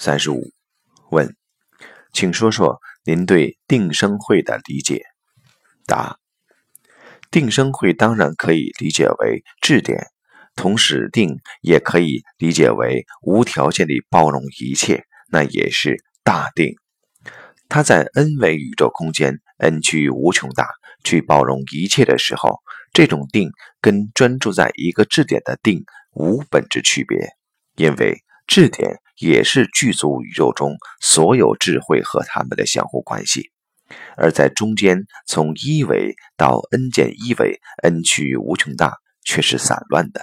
三十五，问，请说说您对定生会的理解。答：定生会当然可以理解为质点，同时定也可以理解为无条件地包容一切，那也是大定。它在 n 维宇宙空间，n 趋于无穷大，去包容一切的时候，这种定跟专注在一个质点的定无本质区别，因为质点。也是具足宇宙中所有智慧和他们的相互关系，而在中间，从一维到 n 减一维，n 趋于无穷大，却是散乱的。